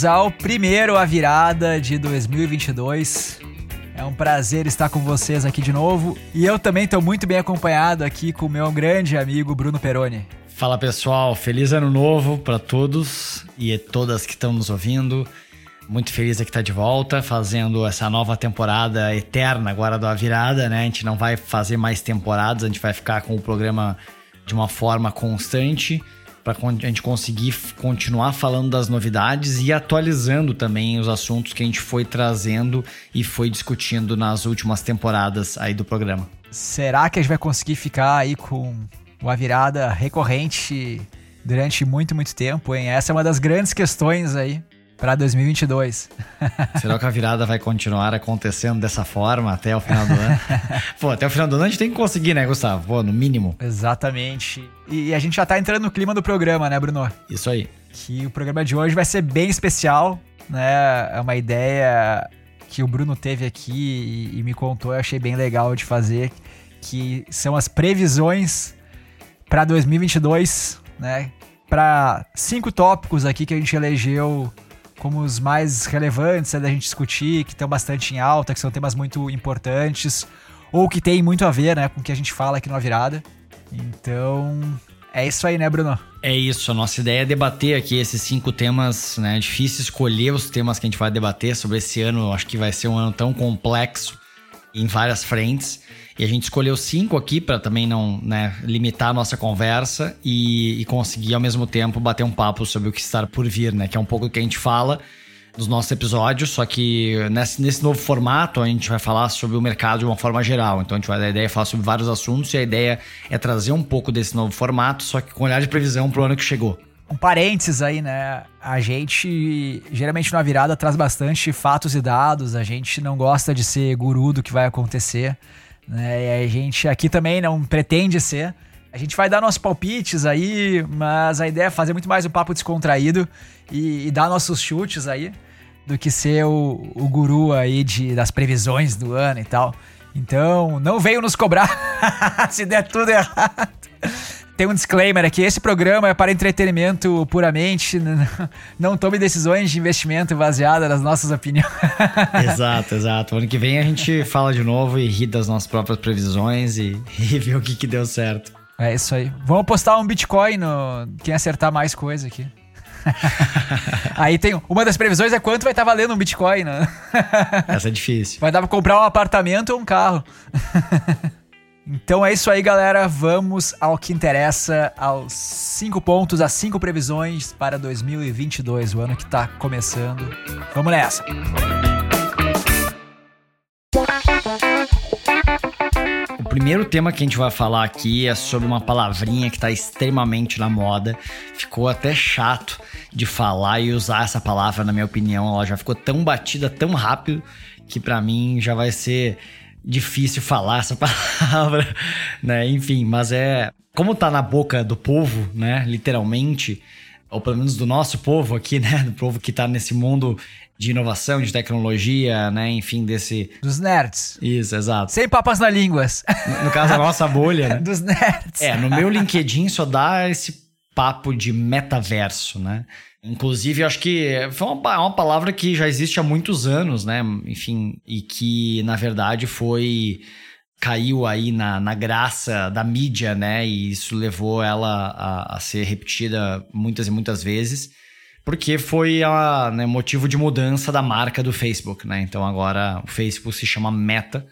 Bem-vindos ao primeiro A Virada de 2022. É um prazer estar com vocês aqui de novo. E eu também estou muito bem acompanhado aqui com o meu grande amigo Bruno Peroni. Fala pessoal, feliz ano novo para todos e todas que estão nos ouvindo. Muito feliz de estar de volta, fazendo essa nova temporada eterna agora da virada, né? A gente não vai fazer mais temporadas, a gente vai ficar com o programa de uma forma constante para a gente conseguir continuar falando das novidades e atualizando também os assuntos que a gente foi trazendo e foi discutindo nas últimas temporadas aí do programa. Será que a gente vai conseguir ficar aí com uma virada recorrente durante muito, muito tempo, hein? Essa é uma das grandes questões aí para 2022. Será que a virada vai continuar acontecendo dessa forma até o final do ano? Pô, até o final do ano a gente tem que conseguir, né, Gustavo? Pô, no mínimo. Exatamente. E a gente já tá entrando no clima do programa, né, Bruno? Isso aí. Que o programa de hoje vai ser bem especial, né? É uma ideia que o Bruno teve aqui e, e me contou, eu achei bem legal de fazer, que são as previsões para 2022, né? Para cinco tópicos aqui que a gente elegeu como os mais relevantes né, da gente discutir, que estão bastante em alta, que são temas muito importantes, ou que tem muito a ver né, com o que a gente fala aqui na virada. Então, é isso aí, né, Bruno? É isso, a nossa ideia é debater aqui esses cinco temas, né? É difícil escolher os temas que a gente vai debater sobre esse ano, acho que vai ser um ano tão complexo em várias frentes. E a gente escolheu cinco aqui para também não né, limitar a nossa conversa e, e, conseguir ao mesmo tempo bater um papo sobre o que está por vir, né? Que é um pouco do que a gente fala nos nossos episódios, só que nesse, nesse novo formato a gente vai falar sobre o mercado de uma forma geral. Então a gente vai a ideia é falar sobre vários assuntos e a ideia é trazer um pouco desse novo formato, só que com olhar de previsão para o ano que chegou. Um parênteses aí, né? A gente geralmente na virada traz bastante fatos e dados, a gente não gosta de ser guru do que vai acontecer. Né? E a gente aqui também não pretende ser. A gente vai dar nossos palpites aí, mas a ideia é fazer muito mais um papo descontraído e, e dar nossos chutes aí do que ser o, o guru aí de, das previsões do ano e tal. Então, não veio nos cobrar se der tudo errado tem um disclaimer aqui: esse programa é para entretenimento puramente. Não tome decisões de investimento baseadas nas nossas opiniões. exato, exato. Ano que vem a gente fala de novo e ri das nossas próprias previsões e, e vê o que, que deu certo. É isso aí. Vamos apostar um Bitcoin no quem acertar mais coisa aqui. Aí tem uma das previsões é quanto vai estar valendo um Bitcoin, né? Essa é difícil. Vai dar para comprar um apartamento ou um carro. Então é isso aí, galera. Vamos ao que interessa, aos cinco pontos, as cinco previsões para 2022, o ano que está começando. Vamos nessa. O primeiro tema que a gente vai falar aqui é sobre uma palavrinha que está extremamente na moda. Ficou até chato de falar e usar essa palavra, na minha opinião. Ela já ficou tão batida tão rápido que para mim já vai ser difícil falar essa palavra, né? Enfim, mas é como tá na boca do povo, né? Literalmente, ou pelo menos do nosso povo aqui, né? Do povo que tá nesse mundo de inovação, de tecnologia, né? Enfim, desse. Dos nerds. Isso, exato. Sem papas na línguas. No, caso, a nossa bolha. Né? Dos nerds. É, no meu LinkedIn só dá esse papo de metaverso, né? Inclusive, acho que foi uma, uma, palavra que já existe há muitos anos, né? Enfim, e que na verdade foi. caiu aí na, na graça da mídia, né? E isso levou ela a, a ser repetida muitas e muitas vezes, porque foi a, né, motivo de mudança da marca do Facebook, né? Então agora o Facebook se chama Meta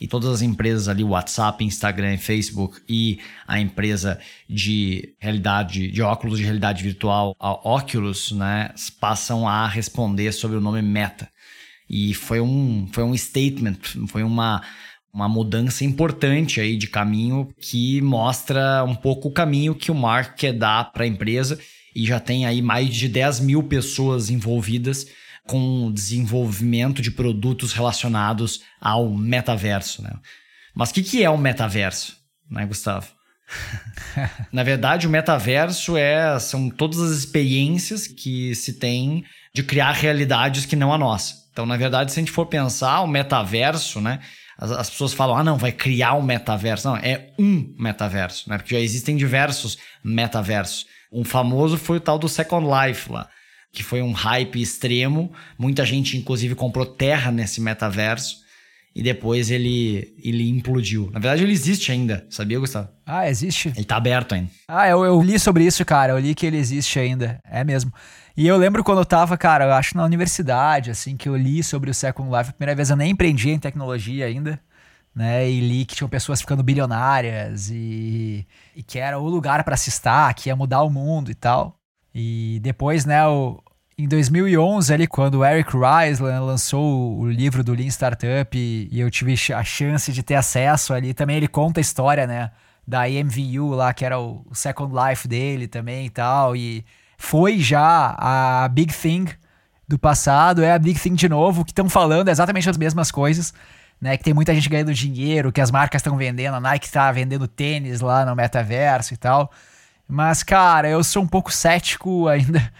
e todas as empresas ali, WhatsApp, Instagram, Facebook e a empresa de realidade, de óculos de realidade virtual, a Oculus, né, passam a responder sobre o nome Meta. E foi um, foi um statement, foi uma, uma mudança importante aí de caminho que mostra um pouco o caminho que o Mark quer dar para a empresa e já tem aí mais de 10 mil pessoas envolvidas com o desenvolvimento de produtos relacionados ao metaverso. Né? Mas o que, que é o metaverso, né, Gustavo? Na verdade, o metaverso é, são todas as experiências que se tem de criar realidades que não a nossa. Então, na verdade, se a gente for pensar o metaverso, né? As, as, pessoas falam, ah, não, vai criar um metaverso. Não, é um metaverso, né? Porque já existem diversos metaversos. Um famoso foi o tal do Second Life lá que foi um hype extremo. Muita gente, inclusive, comprou terra nesse metaverso. E depois ele, ele implodiu. Na verdade, ele existe ainda, sabia, Gustavo? Ah, existe? Ele tá aberto ainda. Ah, eu, eu li sobre isso, cara. Eu li que ele existe ainda. É mesmo. E eu lembro quando eu tava, cara, eu acho na universidade, assim, que eu li sobre o Second Life. A primeira vez eu nem empreendi em tecnologia ainda, né? E li que tinham pessoas ficando bilionárias e, e que era o lugar para se estar, que ia mudar o mundo e tal. E depois, né, o, em 2011, ali, quando o Eric Rice lançou o livro do Lean Startup e, eu tive a chance de ter acesso ali, também ele conta a história, né, da EMVU lá, que era o Second Life dele também e tal, e foi já a Big Thing do passado, é a Big Thing de novo, que estão falando exatamente as mesmas coisas, né, que tem muita gente ganhando dinheiro, que as marcas estão vendendo, a Nike está vendendo tênis lá no metaverso e tal, mas, cara, eu sou um pouco cético ainda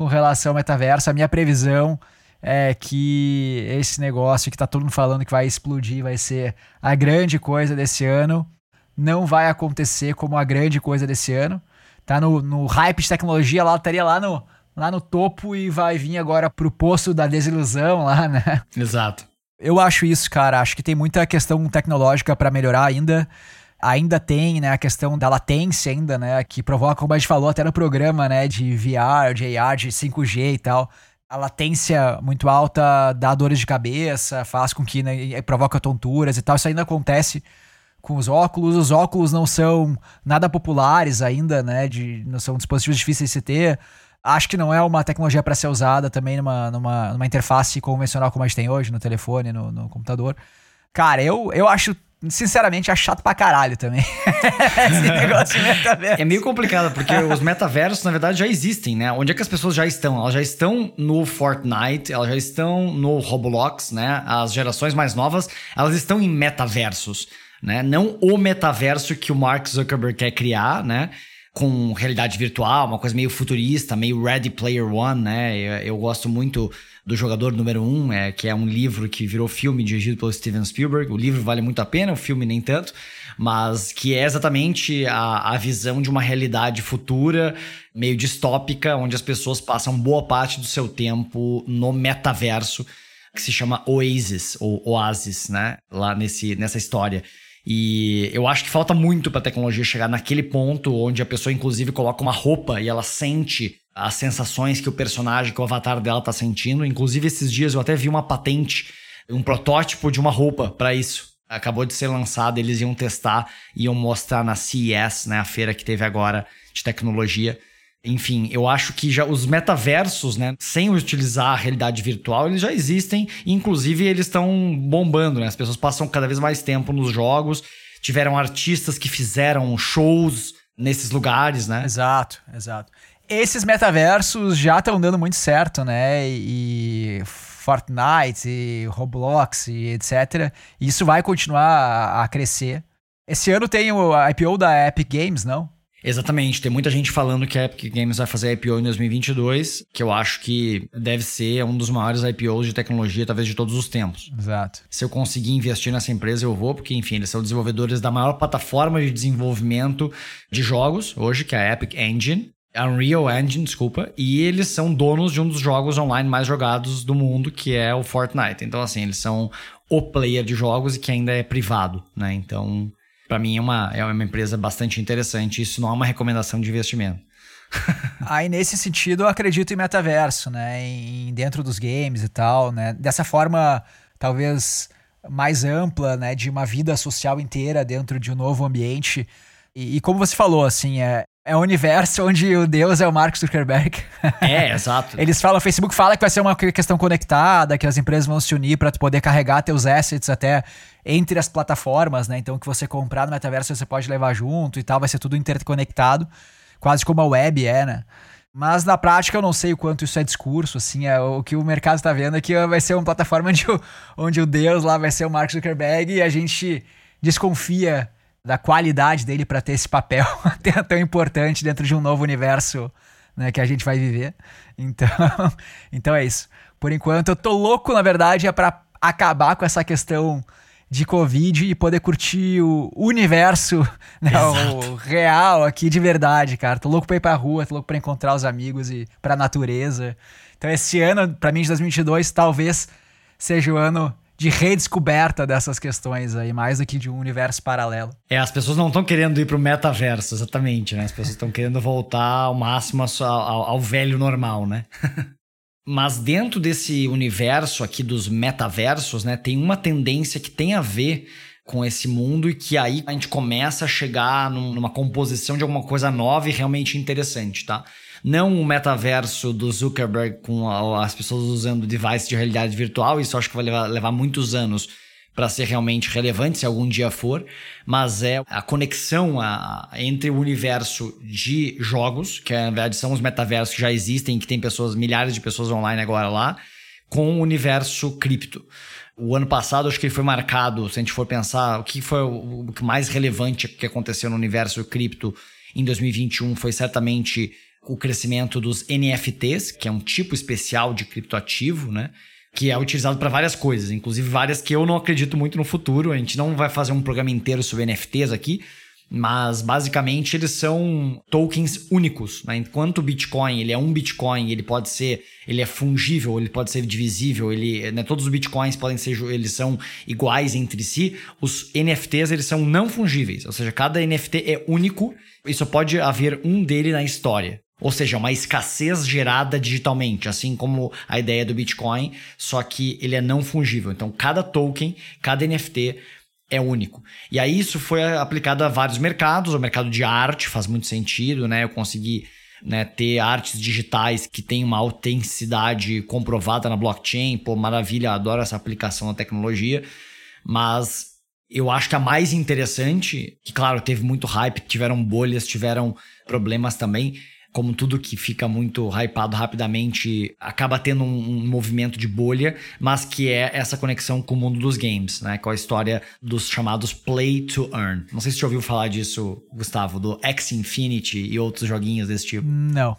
com relação ao metaverso. A minha previsão é que esse negócio que tá todo mundo falando que vai explodir, vai ser a grande coisa desse ano, não vai acontecer como a grande coisa desse ano. Tá no, no hype de tecnologia lá, estaria lá no, lá no topo e vai vir agora pro posto da desilusão lá, né? Exato. Eu acho isso, cara. Acho que tem muita questão tecnológica para melhorar ainda ainda tem, né, a questão da latência ainda, né, que provoca, como a gente falou até no programa, né, de VR, de AR, de 5G e tal. A latência muito alta dá dores de cabeça, faz com que né, provoca tonturas e tal. Isso ainda acontece com os óculos. Os óculos não são nada populares ainda, né, de, não são dispositivos difíceis de se ter. Acho que não é uma tecnologia para ser usada também numa, numa, numa interface convencional como a gente tem hoje, no telefone, no, no computador. Cara, eu, eu acho sinceramente, é chato pra caralho também. Esse negócio de metaverso. É meio complicado, porque os metaversos, na verdade, já existem, né? Onde é que as pessoas já estão? Elas já estão no Fortnite, elas já estão no Roblox, né? As gerações mais novas, elas estão em metaversos, né? Não o metaverso que o Mark Zuckerberg quer criar, né? Com realidade virtual, uma coisa meio futurista, meio Ready Player One, né? Eu, eu gosto muito do Jogador Número 1, um, é, que é um livro que virou filme dirigido pelo Steven Spielberg. O livro vale muito a pena, o filme nem tanto, mas que é exatamente a, a visão de uma realidade futura, meio distópica, onde as pessoas passam boa parte do seu tempo no metaverso, que se chama Oasis, ou Oasis, né? Lá nesse, nessa história. E eu acho que falta muito para a tecnologia chegar naquele ponto onde a pessoa, inclusive, coloca uma roupa e ela sente as sensações que o personagem, que o avatar dela tá sentindo. Inclusive, esses dias eu até vi uma patente, um protótipo de uma roupa para isso. Acabou de ser lançado, eles iam testar, iam mostrar na CES, né, a feira que teve agora de tecnologia. Enfim, eu acho que já os metaversos, né, sem utilizar a realidade virtual, eles já existem, inclusive eles estão bombando, né? As pessoas passam cada vez mais tempo nos jogos, tiveram artistas que fizeram shows nesses lugares, né? Exato, exato esses metaversos já estão dando muito certo, né? E Fortnite, e Roblox e etc. Isso vai continuar a crescer. Esse ano tem o IPO da Epic Games, não? Exatamente, tem muita gente falando que a Epic Games vai fazer IPO em 2022, que eu acho que deve ser um dos maiores IPOs de tecnologia, talvez de todos os tempos. Exato. Se eu conseguir investir nessa empresa, eu vou, porque, enfim, eles são desenvolvedores da maior plataforma de desenvolvimento de jogos hoje, que é a Epic Engine. Unreal Engine, desculpa, e eles são donos de um dos jogos online mais jogados do mundo, que é o Fortnite. Então, assim, eles são o player de jogos e que ainda é privado, né? Então, para mim é uma, é uma empresa bastante interessante. Isso não é uma recomendação de investimento. Aí, nesse sentido, eu acredito em metaverso, né? Em, dentro dos games e tal, né? Dessa forma, talvez mais ampla, né? De uma vida social inteira dentro de um novo ambiente. E, e, como você falou, assim, é, é um universo onde o Deus é o Mark Zuckerberg. É, exato. Eles falam, o Facebook fala que vai ser uma questão conectada, que as empresas vão se unir para poder carregar teus assets até entre as plataformas, né? Então, o que você comprar no metaverso você pode levar junto e tal, vai ser tudo interconectado, quase como a web é, né? Mas na prática eu não sei o quanto isso é discurso, assim, é, o que o mercado está vendo é que vai ser uma plataforma onde o, onde o Deus lá vai ser o Mark Zuckerberg e a gente desconfia da qualidade dele para ter esse papel tão importante dentro de um novo universo né, que a gente vai viver. Então, então é isso. Por enquanto, eu tô louco, na verdade, é para acabar com essa questão de Covid e poder curtir o universo, né, o real aqui de verdade, cara. Tô louco pra ir pra rua, tô louco pra encontrar os amigos e pra natureza. Então esse ano, para mim, de 2022, talvez seja o ano de redescoberta dessas questões aí, mais do que de um universo paralelo. É, as pessoas não estão querendo ir pro metaverso, exatamente, né? As pessoas estão querendo voltar ao máximo ao, ao, ao velho normal, né? Mas dentro desse universo aqui dos metaversos, né, tem uma tendência que tem a ver com esse mundo e que aí a gente começa a chegar numa composição de alguma coisa nova e realmente interessante, tá? Não o metaverso do Zuckerberg com as pessoas usando device de realidade virtual, isso acho que vai levar, levar muitos anos para ser realmente relevante, se algum dia for, mas é a conexão a, entre o universo de jogos, que na verdade são os metaversos que já existem, que tem pessoas, milhares de pessoas online agora lá, com o universo cripto. O ano passado, acho que ele foi marcado, se a gente for pensar, o que foi o, o mais relevante que aconteceu no universo cripto em 2021 foi certamente o crescimento dos NFTs, que é um tipo especial de criptoativo, né? Que é utilizado para várias coisas, inclusive várias que eu não acredito muito no futuro. A gente não vai fazer um programa inteiro sobre NFTs aqui, mas basicamente eles são tokens únicos. Né? Enquanto o Bitcoin ele é um Bitcoin, ele pode ser, ele é fungível, ele pode ser divisível, ele, né, todos os Bitcoins podem ser, eles são iguais entre si. Os NFTs eles são não fungíveis, ou seja, cada NFT é único e só pode haver um dele na história. Ou seja, uma escassez gerada digitalmente, assim como a ideia do Bitcoin, só que ele é não fungível. Então, cada token, cada NFT é único. E aí isso foi aplicado a vários mercados. O mercado de arte faz muito sentido, né? Eu consegui né, ter artes digitais que têm uma autenticidade comprovada na blockchain. Pô, maravilha, adoro essa aplicação da tecnologia. Mas eu acho que a mais interessante, que claro, teve muito hype, tiveram bolhas, tiveram problemas também, como tudo que fica muito hypado rapidamente acaba tendo um, um, movimento de bolha, mas que é essa conexão com o mundo dos games, né? Com a história dos chamados Play to Earn. Não sei se você já ouviu falar disso, Gustavo, do X Infinity e outros joguinhos desse tipo. Não.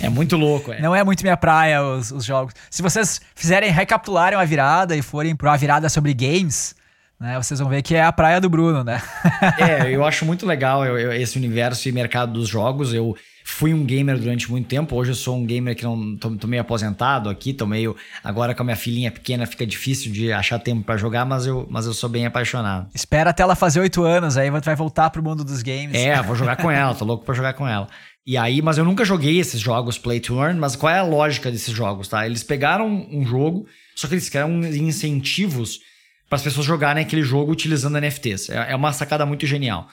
É muito louco, é. Não é muito minha praia os, os jogos. Se vocês fizerem recapitularem uma virada e forem para uma virada sobre games, né, vocês vão ver que é a praia do Bruno, né? é, eu acho muito legal eu, eu, esse universo e mercado dos jogos. Eu Fui um gamer durante muito tempo, hoje eu sou um gamer que não tô, tô meio aposentado aqui, tô meio agora com a minha filhinha pequena fica difícil de achar tempo para jogar, mas eu, mas eu sou bem apaixonado. Espera até ela fazer oito anos, aí vai voltar pro mundo dos games. É, vou jogar com ela, tô louco para jogar com ela. E aí, mas eu nunca joguei esses jogos Play to Earn, mas qual é a lógica desses jogos, tá? Eles pegaram um jogo, só que eles criaram incentivos para as pessoas jogarem aquele jogo utilizando NFTs. É, é uma sacada muito genial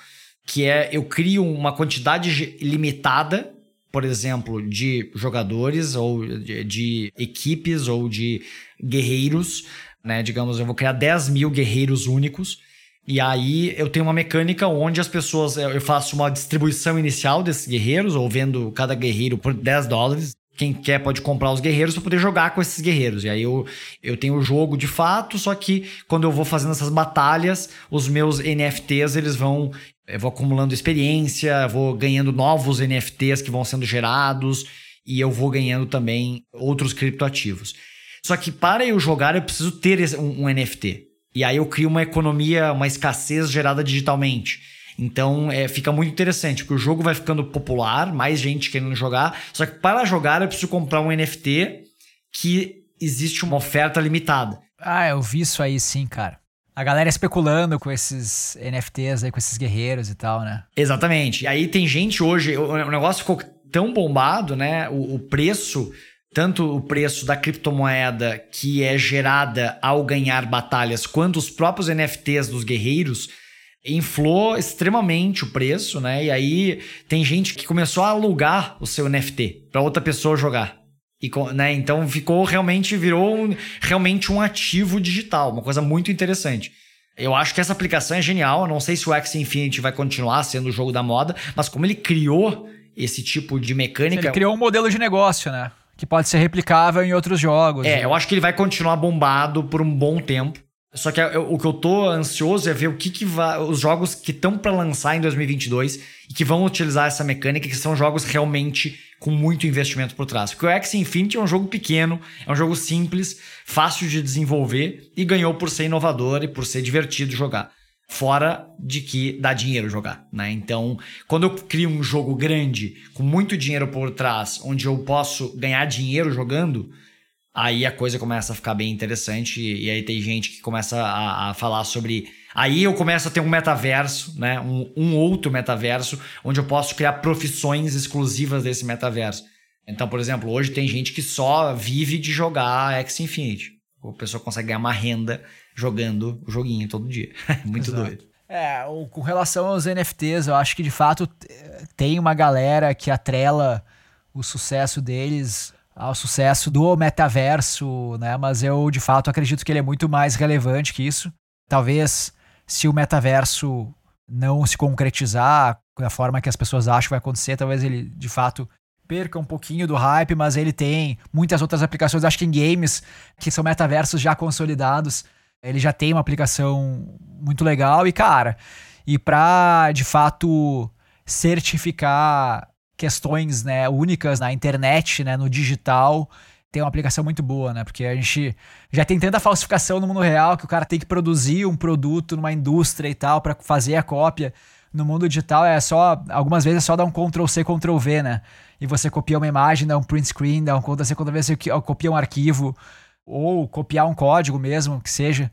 que é eu crio uma quantidade limitada, por exemplo, de jogadores ou de, de equipes ou de guerreiros, né? Digamos, eu vou criar 10 mil guerreiros únicos. E aí eu tenho uma mecânica onde as pessoas. Eu faço uma distribuição inicial desses guerreiros, ou vendo cada guerreiro por 10 dólares. Quem quer pode comprar os guerreiros para poder jogar com esses guerreiros. E aí eu, eu tenho o jogo de fato, só que quando eu vou fazendo essas batalhas, os meus NFTs eles vão eu vou acumulando experiência, vou ganhando novos NFTs que vão sendo gerados e eu vou ganhando também outros criptoativos. Só que para eu jogar eu preciso ter um, um NFT. E aí eu crio uma economia, uma escassez gerada digitalmente. Então é, fica muito interessante, porque o jogo vai ficando popular, mais gente querendo jogar. Só que para jogar eu preciso comprar um NFT que existe uma oferta limitada. Ah, eu vi isso aí sim, cara. A galera especulando com esses NFTs aí, com esses guerreiros e tal, né? Exatamente. E aí tem gente hoje, o negócio ficou tão bombado, né? O, o preço, tanto o preço da criptomoeda que é gerada ao ganhar batalhas, quanto os próprios NFTs dos guerreiros, inflou extremamente o preço, né? E aí tem gente que começou a alugar o seu NFT para outra pessoa jogar. E, né, então ficou realmente, virou um, realmente um ativo digital, uma coisa muito interessante. Eu acho que essa aplicação é genial. Eu não sei se o X Infinity vai continuar sendo o jogo da moda, mas como ele criou esse tipo de mecânica. Ele criou um modelo de negócio, né? Que pode ser replicável em outros jogos. É, né? eu acho que ele vai continuar bombado por um bom tempo. Só que o que eu tô ansioso é ver o que, que vai. Os jogos que estão para lançar em 2022 e que vão utilizar essa mecânica, que são jogos realmente com muito investimento por trás. Porque o X Infinity é um jogo pequeno, é um jogo simples, fácil de desenvolver e ganhou por ser inovador e por ser divertido jogar. Fora de que dá dinheiro jogar, né? Então, quando eu crio um jogo grande, com muito dinheiro por trás, onde eu posso ganhar dinheiro jogando, aí a coisa começa a ficar bem interessante. E, aí tem gente que começa a, a, falar sobre. Aí eu começo a ter um metaverso, né? Um, um outro metaverso, onde eu posso criar profissões exclusivas desse metaverso. Então, por exemplo, hoje tem gente que só vive de jogar X Infinity. A pessoa consegue ganhar uma renda jogando o joguinho todo dia. Muito Exato. doido. É, com relação aos NFTs, eu acho que de fato tem uma galera que atrela o sucesso deles ao sucesso do metaverso, né? Mas eu de fato acredito que ele é muito mais relevante que isso. Talvez se o metaverso não se concretizar da forma que as pessoas acham que vai acontecer, talvez ele de fato perca um pouquinho do hype, mas ele tem muitas outras aplicações, acho que em games que são metaversos já consolidados ele já tem uma aplicação muito legal e, cara, e para de fato certificar questões né, únicas na internet, né, no digital, tem uma aplicação muito boa, né? Porque a gente já tem tanta falsificação no mundo real que o cara tem que produzir um produto numa indústria e tal para fazer a cópia. No mundo digital é só, algumas vezes é só dar um Ctrl C, Ctrl V, né? E você copia uma imagem, dá um print screen, dá um Ctrl C, Ctrl V, você copia um arquivo ou copiar um código mesmo, que seja.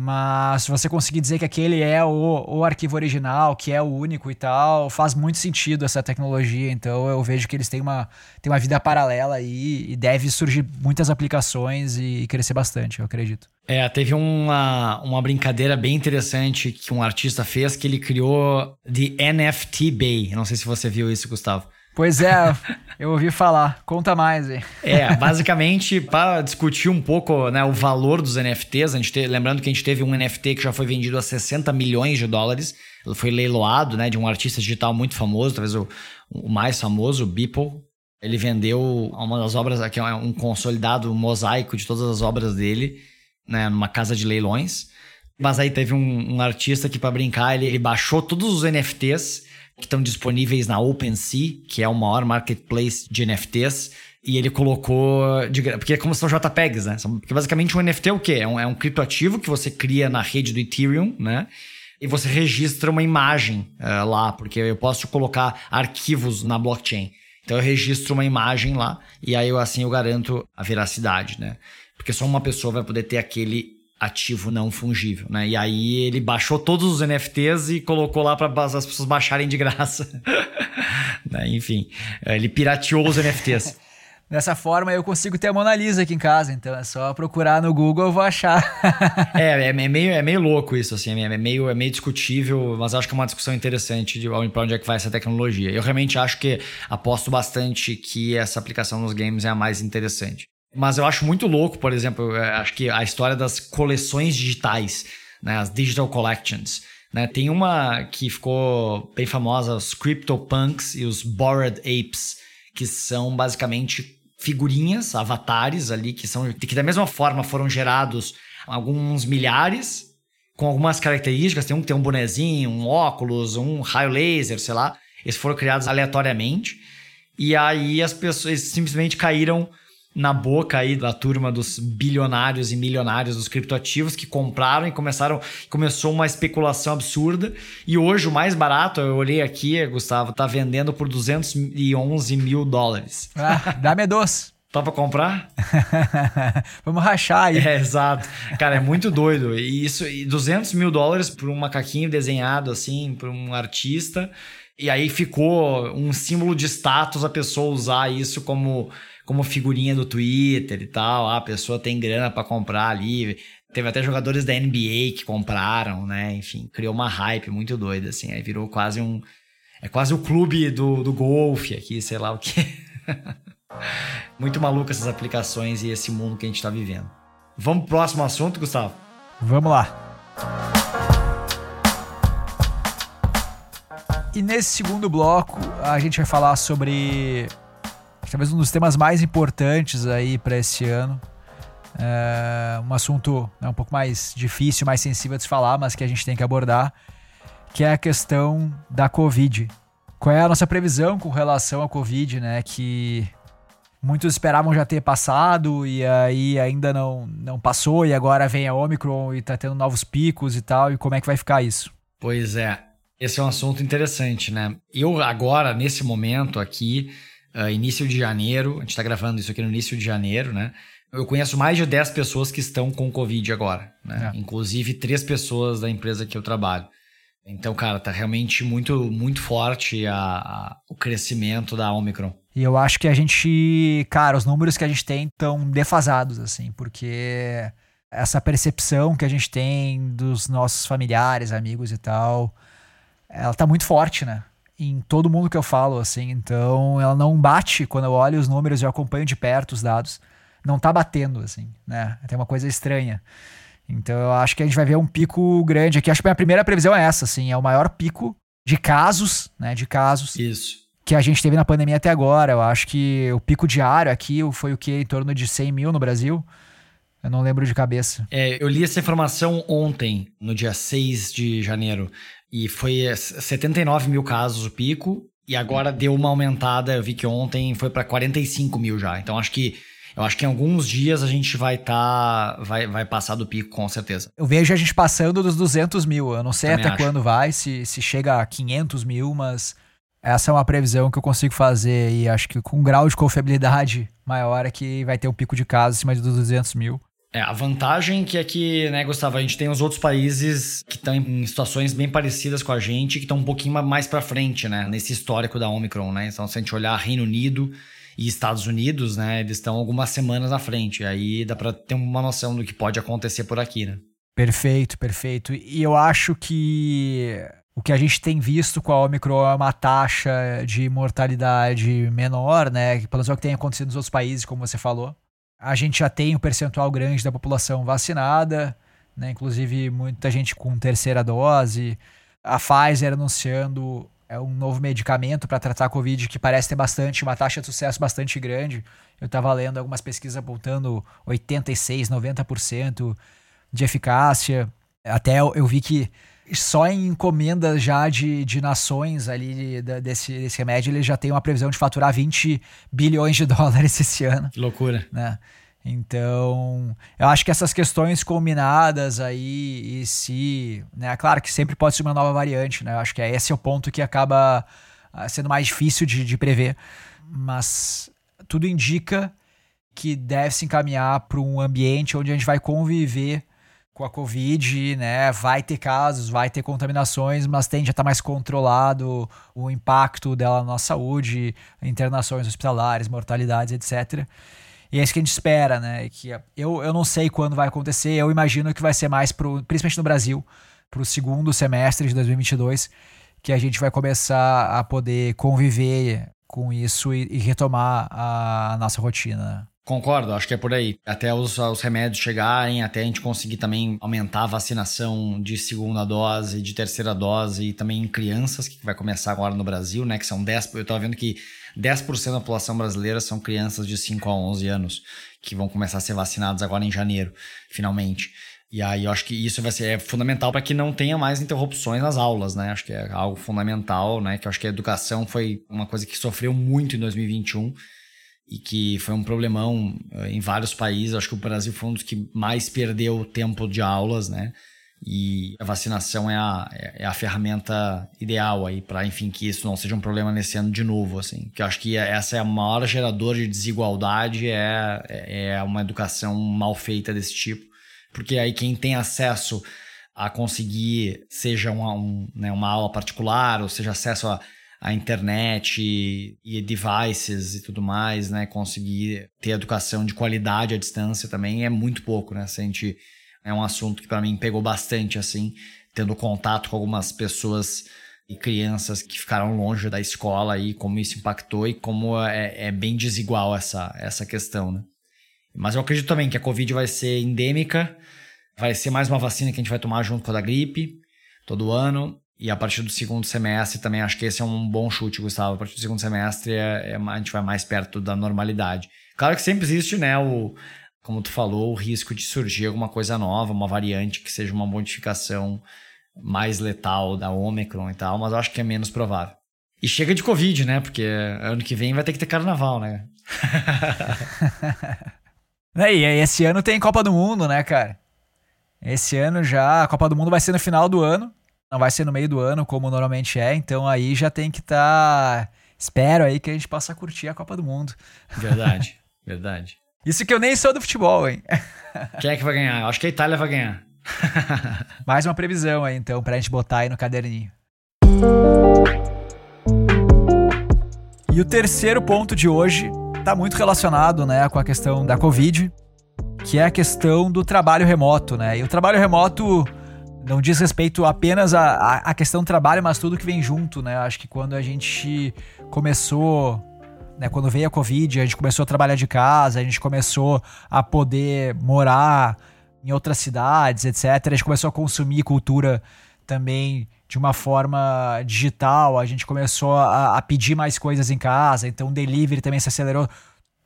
Mas se você conseguir dizer que aquele é o, o arquivo original, que é o único e tal, faz muito sentido essa tecnologia. Então eu vejo que eles têm uma, têm uma vida paralela aí e deve surgir muitas aplicações e, e crescer bastante, eu acredito. É, teve uma, uma brincadeira bem interessante que um artista fez que ele criou de NFT Bay. Não sei se você viu isso, Gustavo. Pois é, eu ouvi falar. Conta mais aí. É, basicamente, para discutir um pouco né, o valor dos NFTs, a gente te, lembrando que a gente teve um NFT que já foi vendido a 60 milhões de dólares. Ele foi leiloado né, de um artista digital muito famoso, talvez o, o mais famoso, o Beeple. Ele vendeu uma das obras, aqui é um consolidado mosaico de todas as obras dele, né, numa casa de leilões. Mas aí teve um, um artista que, para brincar, ele, ele baixou todos os NFTs que estão disponíveis na OpenSea, que é o maior marketplace de NFTs. E ele colocou. De, porque é como são JPEGs, né? Porque basicamente um NFT é o quê? É um, é um criptoativo que você cria na rede do Ethereum, né? E você registra uma imagem uh, lá, porque eu posso colocar arquivos na blockchain. Então eu registro uma imagem lá e aí eu, assim eu garanto a veracidade, né? Porque só uma pessoa vai poder ter aquele ativo não fungível, né? E aí ele baixou todos os NFTs e colocou lá para as pessoas baixarem de graça. né? Enfim, ele pirateou os NFTs. Dessa forma eu consigo ter a Mona Lisa aqui em casa, então é só procurar no Google eu vou achar. é, é, é, meio, é meio louco isso, assim, é meio, é meio discutível, mas acho que é uma discussão interessante de para onde é que vai essa tecnologia. Eu realmente acho que aposto bastante que essa aplicação nos games é a mais interessante. Mas eu acho muito louco, por exemplo, acho que a história das coleções digitais, né, as digital collections. Né? Tem uma que ficou bem famosa, os CryptoPunks e os Bored Apes, que são basicamente figurinhas, avatares ali, que são que da mesma forma foram gerados alguns milhares, com algumas características. Tem um que tem um bonezinho, um óculos, um raio laser, sei lá. Eles foram criados aleatoriamente. E aí as pessoas simplesmente caíram na boca aí da turma dos bilionários e milionários dos criptoativos que compraram e começaram começou uma especulação absurda e hoje o mais barato eu olhei aqui Gustavo tá vendendo por 211 mil dólares ah, dá-me doce Topa comprar? Vamos rachar aí. É, exato. Cara, é muito doido. E isso, e 200 mil dólares por um macaquinho desenhado assim, por um artista. E aí ficou um símbolo de status a pessoa usar isso como como figurinha do Twitter e tal. Ah, a pessoa tem grana para comprar ali. Teve até jogadores da NBA que compraram, né? Enfim, criou uma hype muito doida, assim. Aí virou quase um. É quase o clube do, do golfe aqui, sei lá o que. muito maluco essas aplicações e esse mundo que a gente tá vivendo. Vamos pro próximo assunto, Gustavo? Vamos lá. E nesse segundo bloco, a gente vai falar sobre talvez um dos temas mais importantes aí para esse ano, É um assunto né, um pouco mais difícil, mais sensível de se falar, mas que a gente tem que abordar, que é a questão da Covid. Qual é a nossa previsão com relação à Covid, né? Que muitos esperavam já ter passado e aí ainda não, não passou e agora vem a Omicron e tá tendo novos picos e tal. E como é que vai ficar isso? Pois é, esse é um assunto interessante, né? Eu agora, nesse momento aqui, uh, início de janeiro, a gente está gravando isso aqui no início de janeiro, né? Eu conheço mais de 10 pessoas que estão com Covid agora, né? É. Inclusive três pessoas da empresa que eu trabalho. Então, cara, tá realmente muito, muito forte a, a, o crescimento da Omicron. E eu acho que a gente, cara, os números que a gente tem estão defasados, assim, porque essa percepção que a gente tem dos nossos familiares, amigos e tal, ela tá muito forte, né? Em todo mundo que eu falo, assim. Então, ela não bate quando eu olho os números e acompanho de perto os dados. Não tá batendo, assim, né? Tem uma coisa estranha. Então, eu acho que a gente vai ver um pico grande aqui. Acho que a minha primeira previsão é essa, assim. É o maior pico de casos, né? De casos. Isso. Que a gente teve na pandemia até agora. Eu acho que o pico diário aqui foi o que? Em torno de 100 mil no Brasil. Eu não lembro de cabeça. É, eu li essa informação ontem, no dia 6 de janeiro. E foi 79 mil casos o pico. E agora deu uma aumentada. Eu vi que ontem foi para 45 mil já. Então acho que. Eu acho que em alguns dias a gente vai estar. Tá, vai, vai passar do pico, com certeza. Eu vejo a gente passando dos 200 mil. Eu não sei Também até acho. quando vai, se, se chega a 500 mil, mas essa é uma previsão que eu consigo fazer. E acho que com um grau de confiabilidade maior é que vai ter um pico de casos acima de 200 mil. É, a vantagem que é que, né, Gustavo, a gente tem os outros países que estão em situações bem parecidas com a gente, que estão um pouquinho mais para frente, né, nesse histórico da Omicron, né? Então, se a gente olhar Reino Unido e Estados Unidos, né, eles estão algumas semanas à frente. Aí dá para ter uma noção do que pode acontecer por aqui, né? Perfeito, perfeito. E eu acho que o que a gente tem visto com a Omicron é uma taxa de mortalidade menor, né? Pelo menos é o que tem acontecido nos outros países, como você falou a gente já tem um percentual grande da população vacinada, né? inclusive muita gente com terceira dose. A Pfizer anunciando é um novo medicamento para tratar a Covid que parece ter bastante, uma taxa de sucesso bastante grande. Eu estava lendo algumas pesquisas apontando 86, 90% de eficácia. Até eu, eu vi que só em encomendas já de, de nações ali de, desse, desse remédio, ele já tem uma previsão de faturar 20 bilhões de dólares esse ano. Que loucura. Né? Então, eu acho que essas questões combinadas aí, e se. Né, claro que sempre pode ser uma nova variante, né? Eu acho que é esse é o ponto que acaba ah, sendo mais difícil de, de prever. Mas tudo indica que deve se encaminhar para um ambiente onde a gente vai conviver com a Covid, né? Vai ter casos, vai ter contaminações, mas tende a estar mais controlado o impacto dela na nossa saúde, internações hospitalares, mortalidades, etc. E é isso que a gente espera, né? Que eu, eu não sei quando vai acontecer, eu imagino que vai ser mais, pro, principalmente no Brasil, para o segundo semestre de 2022, que a gente vai começar a poder conviver com isso e, e retomar a, a nossa rotina. Concordo, acho que é por aí. Até os, os, remédios chegarem, até a gente conseguir também aumentar a vacinação de segunda dose, de terceira dose e também em crianças, que vai começar agora no Brasil, né? Que são 10. Eu estava vendo que 10% da população brasileira são crianças de 5 a 11 anos, que vão começar a ser vacinados agora em janeiro, finalmente. E aí eu acho que isso vai ser é fundamental para que não tenha mais interrupções nas aulas, né? Acho que é algo fundamental, né? Que eu acho que a educação foi uma coisa que sofreu muito em 2021 e que foi um problemão eh, em vários países. Acho que o Brasil foi um dos que mais perdeu tempo de aulas, né? E a vacinação é a, é a ferramenta ideal aí para, enfim, que isso não seja um problema nesse ano de novo, assim. Que eu acho que essa é a maior gerador de desigualdade é, é uma educação mal feita desse tipo, porque aí quem tem acesso a conseguir, seja uma, um, né, uma aula particular, ou seja, acesso a a internet e devices e tudo mais, né? Conseguir ter educação de qualidade à distância também é muito pouco, né? Se a gente, é um assunto que para mim pegou bastante, assim, tendo contato com algumas pessoas e crianças que ficaram longe da escola e como isso impactou e como é, é bem desigual essa, essa questão, né? Mas eu acredito também que a Covid vai ser endêmica, vai ser mais uma vacina que a gente vai tomar junto com a da gripe todo ano e a partir do segundo semestre também acho que esse é um bom chute, Gustavo. A partir do segundo semestre é, é, a gente vai mais perto da normalidade. Claro que sempre existe, né, o, como tu falou, o risco de surgir alguma coisa nova, uma variante que seja uma modificação mais letal da Omicron e tal, mas eu acho que é menos provável. E chega de Covid, né? Porque ano que vem vai ter que ter carnaval, né? e esse ano tem Copa do Mundo, né, cara? Esse ano já, a Copa do Mundo vai ser no final do ano, não vai ser no meio do ano, como normalmente é, então aí já tem que estar. Tá... Espero aí que a gente possa curtir a Copa do Mundo. Verdade, verdade. Isso que eu nem sou do futebol, hein? Quem é que vai ganhar? Acho que a Itália vai ganhar. Mais uma previsão aí, então, pra gente botar aí no caderninho. E o terceiro ponto de hoje está muito relacionado né, com a questão da Covid, que é a questão do trabalho remoto. Né? E o trabalho remoto não diz respeito apenas à, questão do trabalho, mas tudo que vem junto. Né? Acho que quando a gente começou né, quando veio a Covid, a gente começou a trabalhar de casa, a gente começou a poder morar em outras cidades, etc. A gente começou a consumir cultura também de uma forma digital, a gente começou a, a, pedir mais coisas em casa, então o delivery também se acelerou.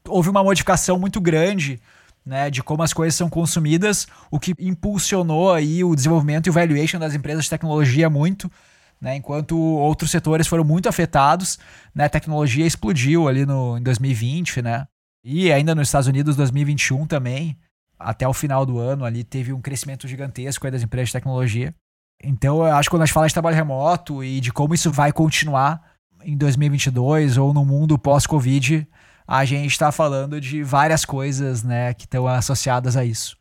Houve uma modificação muito grande né, de como as coisas são consumidas, o que impulsionou aí o desenvolvimento e o valuation das empresas de tecnologia muito, né, enquanto outros setores foram muito afetados, né, a tecnologia explodiu ali no, em 2020, né, e ainda nos Estados Unidos 2021 também, até o final do ano ali teve um crescimento gigantesco das empresas de tecnologia. Então, eu acho que quando a gente fala de trabalho remoto e de como isso vai continuar em 2022 ou no mundo pós-Covid, a gente está falando de várias coisas, né, que estão associadas a isso.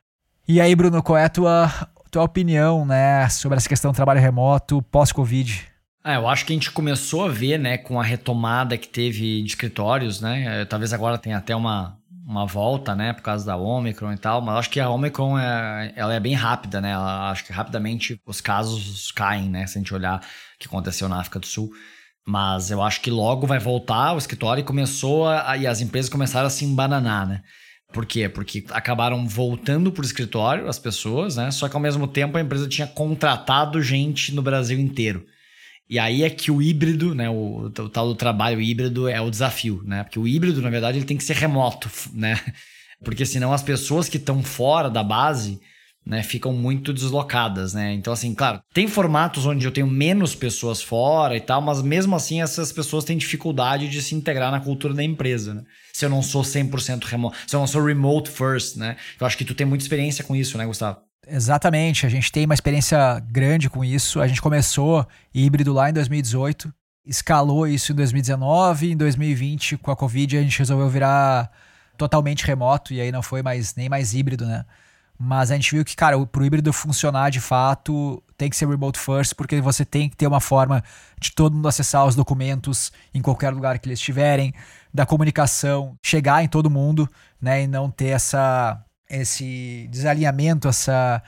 E aí, Bruno, qual é a tua, tua opinião, né, sobre essa questão do trabalho remoto pós-Covid? Ah, eu acho que a gente começou a ver, né, com a retomada que teve de escritórios, né, talvez agora tenha até uma, uma volta, né, por causa da Omicron e tal, mas acho que a Omicron é, ela é bem rápida, né? Ela, acho que rapidamente os casos caem, né? Se a gente olhar o que aconteceu na África do Sul. Mas eu acho que logo vai voltar o escritório e começou a, e as empresas começaram a se embananar, né? Por quê? Porque acabaram voltando para o escritório as pessoas, né? Só que ao mesmo tempo a empresa tinha contratado gente no Brasil inteiro. E aí é que o híbrido, né, o, o, tal do trabalho híbrido é o desafio, né? Porque o híbrido, na verdade, ele tem que ser remoto, né? Porque senão as pessoas que estão fora da base, né, ficam muito deslocadas, né? Então, assim, claro, tem formatos onde eu tenho menos pessoas fora e tal, mas mesmo assim essas pessoas têm dificuldade de se integrar na cultura da empresa, né? Se eu não sou 100% remoto, se eu não sou remote first, né? Eu acho que tu tem muita experiência com isso, né, Gustavo? Exatamente, a gente tem uma experiência grande com isso. A gente começou híbrido lá em 2018, escalou isso em 2019, em 2020 com a Covid a gente resolveu virar totalmente remoto e aí não foi mais nem mais híbrido, né? Mas a gente viu que, cara, pro híbrido funcionar de fato, tem que ser remote first, porque você tem que ter uma forma de todo mundo acessar os documentos em qualquer lugar que eles estiverem, da comunicação chegar em todo mundo, né, e não ter essa esse desalinhamento, essa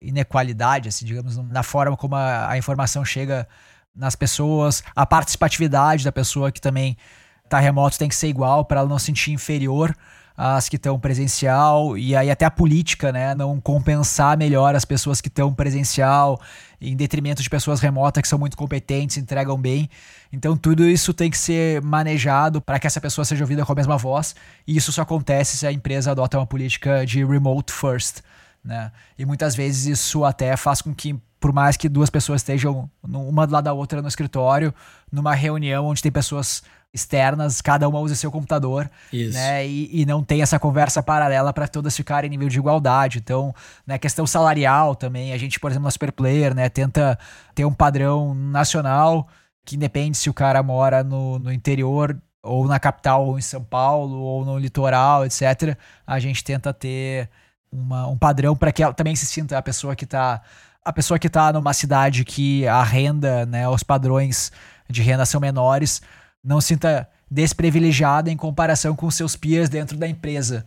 inequalidade, assim, digamos, na forma como a, a informação chega nas pessoas, a participatividade da pessoa que também está remoto tem que ser igual para ela não se sentir inferior às que estão presencial e aí até a política, né, não compensar melhor as pessoas que estão presencial em detrimento de pessoas remotas que são muito competentes, entregam bem. Então tudo isso tem que ser manejado para que essa pessoa seja ouvida com a mesma voz, e isso só acontece se a empresa adota uma política de remote first, né? E muitas vezes isso até faz com que por mais que duas pessoas estejam uma do lado da outra no escritório, numa reunião onde tem pessoas externas, cada uma usa seu computador, Isso. né? E, e não tem essa conversa paralela para todas ficarem em nível de igualdade. Então, né, questão salarial também, a gente, por exemplo, na Superplayer, né, tenta ter um padrão nacional que independe se o cara mora no, no interior ou na capital, ou em São Paulo, ou no litoral, etc. A gente tenta ter uma, um padrão para que ela também se sinta a pessoa que está a pessoa que está numa cidade que a renda, né, os padrões de renda são menores, não se sinta desprivilegiada em comparação com seus peers dentro da empresa.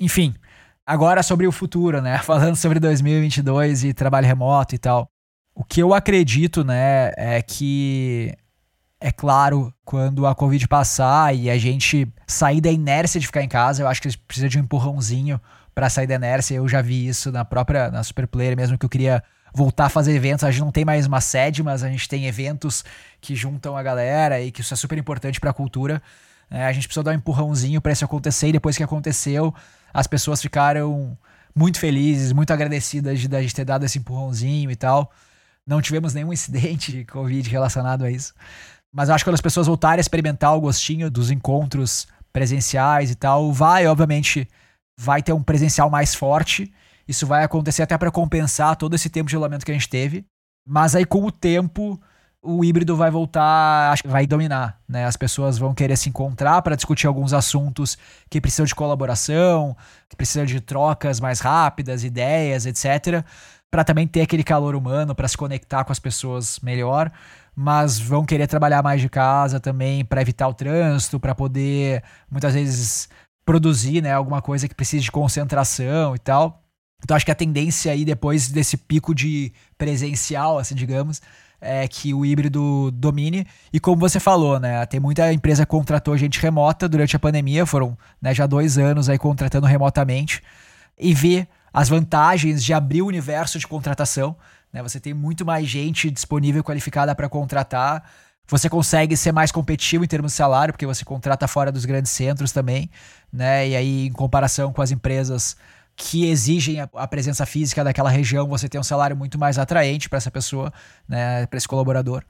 Enfim, agora sobre o futuro, né? Falando sobre 2022 e trabalho remoto e tal. O que eu acredito, né, é que é claro, quando a Covid passar e a gente sair da inércia de ficar em casa, eu acho que precisa de um empurrãozinho para sair da inércia. Eu já vi isso na própria na Superplayer mesmo que eu queria voltar a fazer eventos. A gente não tem mais uma sede, mas a gente tem eventos que juntam a galera e que isso é super importante para a cultura. É, a gente precisou dar um empurrãozinho para isso acontecer e depois que aconteceu, as pessoas ficaram muito felizes, muito agradecidas de, de a gente ter dado esse empurrãozinho e tal. Não tivemos nenhum incidente de Covid relacionado a isso. Mas eu acho que quando as pessoas voltarem a experimentar o gostinho dos encontros presenciais e tal, vai, obviamente, vai ter um presencial mais forte. Isso vai acontecer até para compensar todo esse tempo de isolamento que a gente teve. Mas aí, com o tempo, o híbrido vai voltar, acho que vai dominar, né? As pessoas vão querer se encontrar para discutir alguns assuntos que precisam de colaboração, que precisam de trocas mais rápidas, ideias, etc, para também ter aquele calor humano, para se conectar com as pessoas melhor, mas vão querer trabalhar mais de casa também para evitar o trânsito, para poder muitas vezes produzir, né, alguma coisa que precise de concentração e tal. Então acho que a tendência aí depois desse pico de presencial, assim, digamos, é, que o híbrido domine. E como você falou, né? Tem muita empresa que contratou gente remota durante a pandemia, foram né, já dois anos aí contratando remotamente, e vê as vantagens de abrir o universo de contratação. Né? Você tem muito mais gente disponível qualificada para contratar. Você consegue ser mais competitivo em termos de salário, porque você contrata fora dos grandes centros também, né? E aí, em comparação com as empresas que exigem a, a, presença física daquela região, você tem um salário muito mais atraente para essa pessoa, né, para esse colaborador.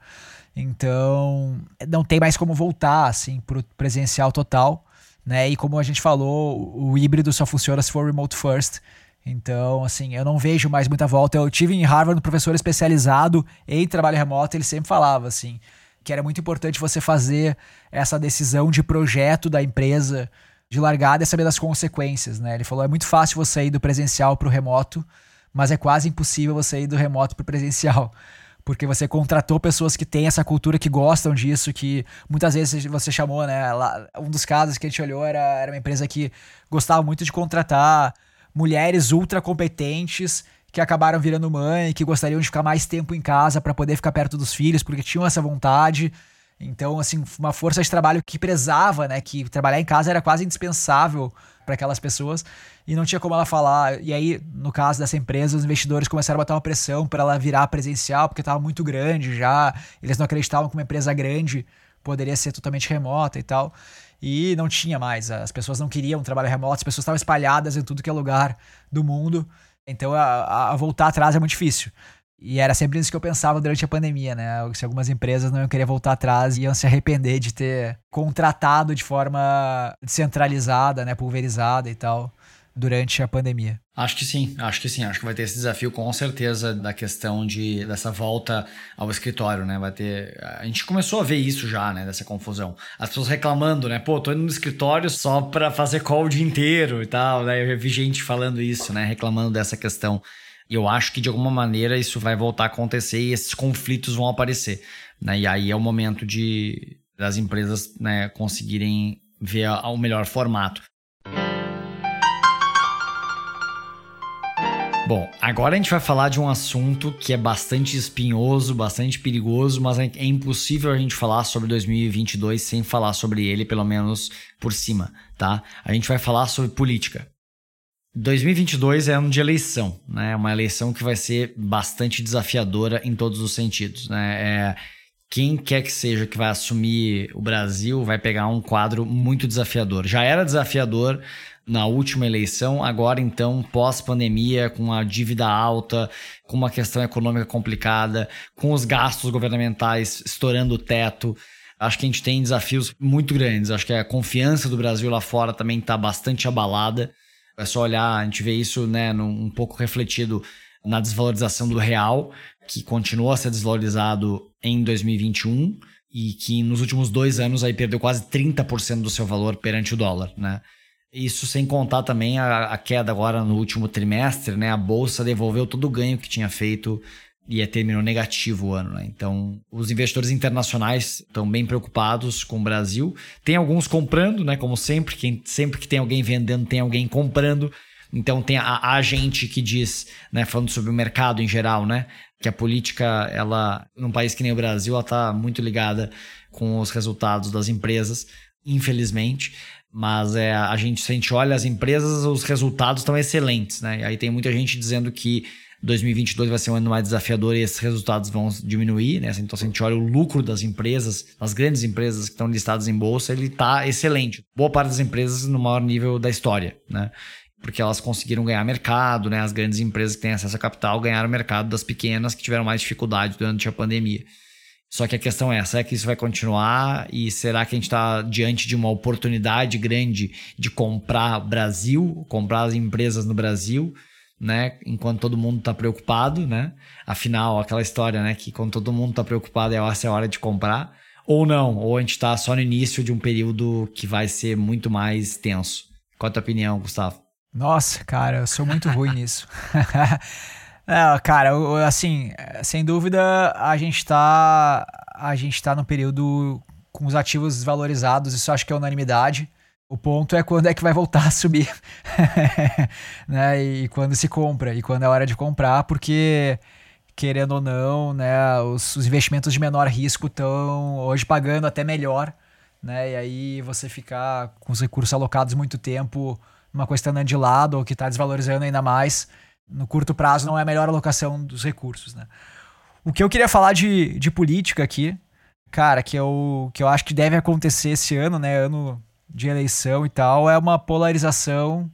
Então, não tem mais como voltar assim para o presencial total, né? E como a gente falou, o híbrido só funciona se for remote first. Então, assim, eu não vejo mais muita volta. Eu tive em Harvard um professor especializado em trabalho remoto, ele sempre falava assim, que era muito importante você fazer essa decisão de projeto da empresa de largada é saber das consequências, né? Ele falou: é muito fácil você ir do presencial para o remoto, mas é quase impossível você ir do remoto para o presencial. Porque você contratou pessoas que têm essa cultura, que gostam disso, que muitas vezes você chamou, né? Lá, um dos casos que a gente olhou era, era uma empresa que gostava muito de contratar mulheres ultra competentes que acabaram virando mãe, que gostariam de ficar mais tempo em casa para poder ficar perto dos filhos, porque tinham essa vontade. Então, assim, uma força de trabalho que prezava, né? Que trabalhar em casa era quase indispensável para aquelas pessoas e não tinha como ela falar. E aí, no caso dessa empresa, os investidores começaram a botar uma pressão para ela virar presencial, porque estava muito grande já. Eles não acreditavam que uma empresa grande poderia ser totalmente remota e tal. E não tinha mais. As pessoas não queriam trabalhar remoto, as pessoas estavam espalhadas em tudo que é lugar do mundo. Então, a, a voltar atrás é muito difícil. E era sempre isso que eu pensava durante a pandemia, né? Se algumas empresas não iam querer voltar atrás e iam se arrepender de ter contratado de forma descentralizada, né? Pulverizada e tal, durante a pandemia. Acho que sim, acho que sim. Acho que vai ter esse desafio com certeza da questão de dessa volta ao escritório, né? Vai ter. A gente começou a ver isso já, né? Dessa confusão. As pessoas reclamando, né? Pô, tô indo no escritório só para fazer call o dia inteiro e tal, né? Eu vi gente falando isso, né? Reclamando dessa questão eu acho que de alguma maneira isso vai voltar a acontecer e esses conflitos vão aparecer. Né? E aí é o momento de das empresas né, conseguirem ver o melhor formato. Bom, agora a gente vai falar de um assunto que é bastante espinhoso, bastante perigoso, mas é impossível a gente falar sobre 2022 sem falar sobre ele, pelo menos por cima, tá? A gente vai falar sobre política. 2022 é ano de eleição, né? Uma eleição que vai ser bastante desafiadora em todos os sentidos, né? É, quem quer que seja que vai assumir o Brasil vai pegar um quadro muito desafiador. Já era desafiador na última eleição, agora então, pós-pandemia, com a dívida alta, com uma questão econômica complicada, com os gastos governamentais estourando o teto. Acho que a gente tem desafios muito grandes. Acho que a confiança do Brasil lá fora também está bastante abalada. É só olhar, a gente vê isso né, num, um pouco refletido na desvalorização do real, que continua a ser desvalorizado em 2021 e que nos últimos dois anos aí perdeu quase 30% do seu valor perante o dólar, né? Isso sem contar também a, a, queda agora no último trimestre, né? A bolsa devolveu todo o ganho que tinha feito e terminou negativo o ano. Né? Então, os investidores internacionais estão bem preocupados com o Brasil. Tem alguns comprando, né? Como sempre, quem, sempre que tem alguém vendendo, tem alguém comprando. Então tem a, a gente que diz, né, falando sobre o mercado em geral, né, que a política, ela, num país que nem o Brasil, ela está muito ligada com os resultados das empresas, infelizmente. Mas é, a gente, se a gente olha as empresas, os resultados estão excelentes, né? E aí tem muita gente dizendo que 2022 vai ser um ano mais desafiador e esses resultados vão diminuir, né? Então, se a gente olha o lucro das empresas, das grandes empresas que estão listadas em bolsa, ele está excelente. Boa parte das empresas no maior nível da história, né? Porque elas conseguiram ganhar mercado, né? As grandes empresas que têm acesso a capital ganharam mercado das pequenas que tiveram mais dificuldade durante a pandemia. Só que a questão é, será que isso vai continuar? E será que a gente está diante de uma oportunidade grande de comprar Brasil, comprar as empresas no Brasil? Né? Enquanto todo mundo está preocupado, né? Afinal, aquela história, né? Que quando todo mundo está preocupado, é é a hora de comprar. Ou não, ou a gente está só no início de um período que vai ser muito mais tenso. Qual a tua opinião, Gustavo? Nossa, cara, eu sou muito ruim nisso. é, cara, assim, sem dúvida, a gente tá. A gente tá num período com os ativos desvalorizados, isso acho que é unanimidade. O ponto é quando é que vai voltar a subir, né? E quando se compra e quando é hora de comprar, porque querendo ou não, né, os, os investimentos de menor risco estão hoje pagando até melhor, né? E aí você ficar com os recursos alocados muito tempo, uma coisa está andando de lado ou que está desvalorizando ainda mais, no curto prazo não é a melhor alocação dos recursos, né? O que eu queria falar de, de política aqui, cara, que eu, que eu acho que deve acontecer esse ano, né? Ano de eleição e tal, é uma polarização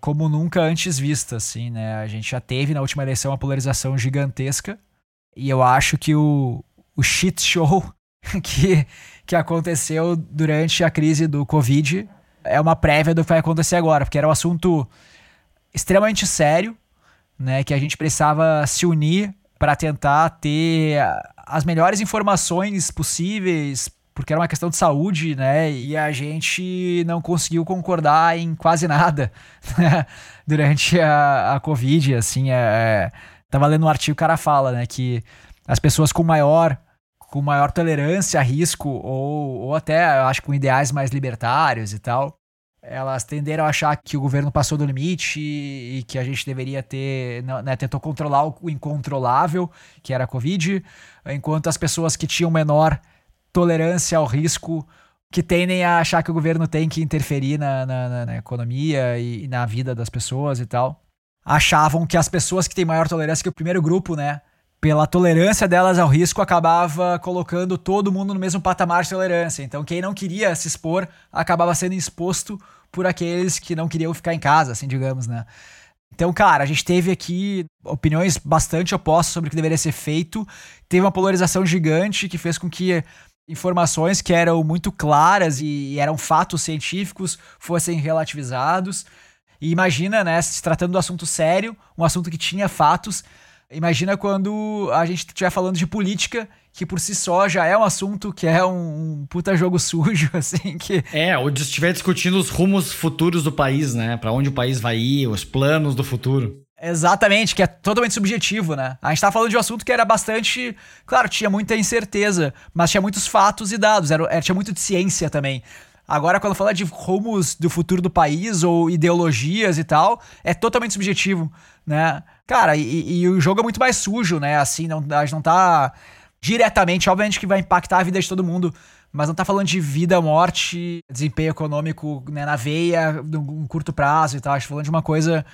como nunca antes vista, assim, né? A gente já teve na última eleição uma polarização gigantesca e eu acho que o, o shit show que, que aconteceu durante a crise do Covid é uma prévia do que vai acontecer agora, porque era um assunto extremamente sério, né? Que a gente precisava se unir para tentar ter as melhores informações possíveis porque era uma questão de saúde, né? E a gente não conseguiu concordar em quase nada né? durante a, a Covid, assim, é, é, tava lendo um artigo, o cara fala, né, que as pessoas com maior com maior tolerância a risco ou, ou até, acho com ideais mais libertários e tal, elas tenderam a achar que o governo passou do limite e, e que a gente deveria ter, né, tentou controlar o incontrolável, que era a Covid, enquanto as pessoas que tinham menor tolerância ao risco que tendem a achar que o governo tem que interferir na, na, na economia e, e, na vida das pessoas e tal. Achavam que as pessoas que têm maior tolerância, que o primeiro grupo, né, pela tolerância delas ao risco, acabava colocando todo mundo no mesmo patamar de tolerância. Então, quem não queria se expor acabava sendo exposto por aqueles que não queriam ficar em casa, assim, digamos, né. Então, cara, a gente teve aqui opiniões bastante opostas sobre o que deveria ser feito. Teve uma polarização gigante que fez com que informações que eram muito claras e eram fatos científicos fossem relativizados. E imagina, né, se tratando do assunto sério, um assunto que tinha fatos, imagina quando a gente estiver falando de política, que por si só já é um assunto que é um, puta jogo sujo, assim, que... É, ou estiver discutindo os rumos futuros do país, né, para onde o país vai ir, os planos do futuro. Exatamente, que é totalmente subjetivo, né? A gente tava falando de um assunto que era bastante. Claro, tinha muita incerteza, mas tinha muitos fatos e dados, era, era tinha muito de ciência também. Agora, quando fala de rumos do futuro do país ou ideologias e tal, é totalmente subjetivo, né? Cara, e, e o jogo é muito mais sujo, né? Assim, não, a gente não tá diretamente, obviamente que vai impactar a vida de todo mundo, mas não tá falando de vida, morte, desempenho econômico né, na veia, num curto prazo e tal. A gente tá falando de uma coisa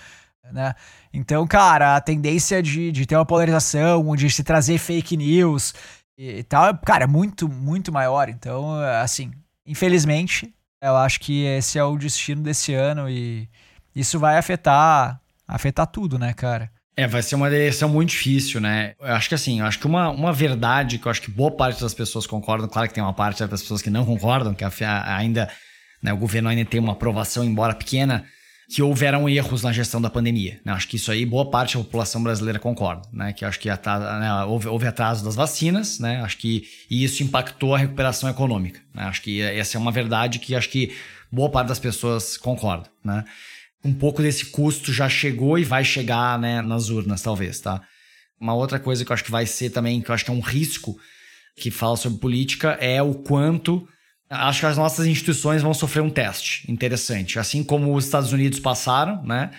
né? Então, cara, a tendência de, de ter uma polarização, de se trazer fake news e, e tal, cara, é muito, muito maior. Então, assim, infelizmente, eu acho que esse é o destino desse ano e isso vai afetar, afetar tudo, né, cara? É, vai ser uma eleição muito difícil, né? Eu acho que assim, eu acho que uma, uma verdade que eu acho que boa parte das pessoas concordam, claro que tem uma parte das pessoas que não concordam, que ainda, né, o governo ainda tem uma aprovação, embora pequena, que houveram erros na gestão da pandemia. Né? Acho que isso aí boa parte da população brasileira concorda, né? Que acho que né, houve, houve, atraso das vacinas, né? Acho que e isso impactou a recuperação econômica. Né? Acho que essa é uma verdade que acho que boa parte das pessoas concorda, né? Um pouco desse custo já chegou e vai chegar né, nas urnas, talvez, tá? Uma outra coisa que eu acho que vai ser também, que eu acho que é um risco que fala sobre política, é o quanto Acho que as nossas instituições vão sofrer um teste interessante. Assim como os Estados Unidos passaram, né?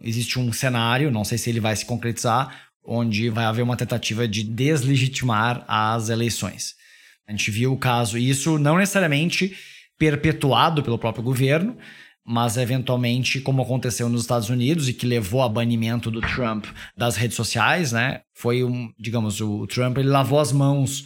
Existe um cenário, não sei se ele vai se concretizar, onde vai haver uma tentativa de deslegitimar as eleições. A gente viu o caso, isso não necessariamente perpetuado pelo próprio governo, mas eventualmente, como aconteceu nos Estados Unidos e que levou a banimento do Trump das redes sociais, né? Foi um, digamos, o Trump ele lavou as mãos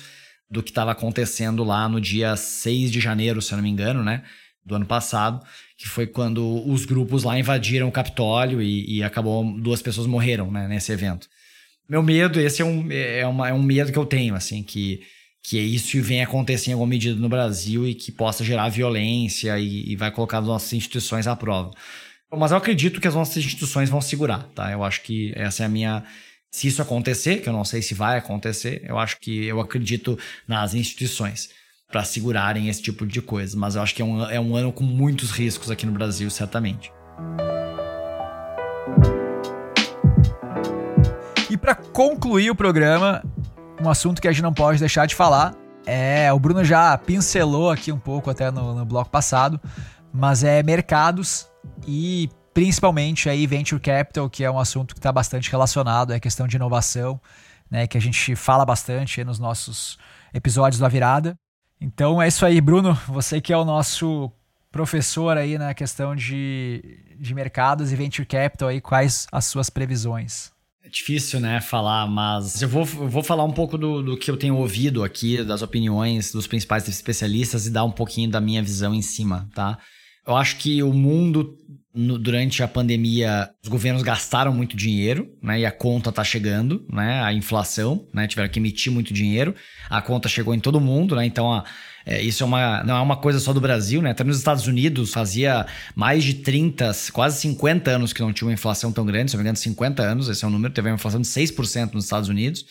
do que estava acontecendo lá no dia 6 de janeiro, se eu não me engano, né? Do ano passado, que foi quando os grupos lá invadiram o Capitólio e, e acabou duas pessoas morreram, né, nesse evento. Meu medo, esse é um, é, uma, é um medo que eu tenho, assim, que que isso venha acontecer em alguma medida no Brasil e que possa gerar violência e, e vai colocar as nossas instituições à prova. Mas eu acredito que as nossas instituições vão segurar, tá? Eu acho que essa é a minha. Se isso acontecer, que eu não sei se vai acontecer, eu acho que eu acredito nas instituições para segurarem esse tipo de coisa. Mas eu acho que é um, é um ano com muitos riscos aqui no Brasil, certamente. E para concluir o programa, um assunto que a gente não pode deixar de falar. É, o Bruno já pincelou aqui um pouco até no, no bloco passado, mas é mercados e principalmente aí venture capital, que é um assunto que está bastante relacionado, é questão de inovação, né, que a gente fala bastante nos nossos episódios da virada. Então é isso aí, Bruno, você que é o nosso professor aí na questão de, de mercados e venture capital aí, quais as suas previsões? É difícil, né, falar, mas eu vou, eu vou falar um pouco do, do que eu tenho ouvido aqui, das opiniões dos principais especialistas e dar um pouquinho da minha visão em cima, tá? Eu acho que o mundo, no, durante a pandemia, os governos gastaram muito dinheiro, né? E a conta tá chegando, né? A inflação, né? Tiveram que emitir muito dinheiro. A conta chegou em todo mundo, né? Então, a, é, isso é uma, não é uma coisa só do Brasil, né? Até nos Estados Unidos fazia mais de 30, quase 50 anos que não tinha uma inflação tão grande, se não me engano, 50 anos, esse é o número, teve uma inflação de 6% nos Estados Unidos.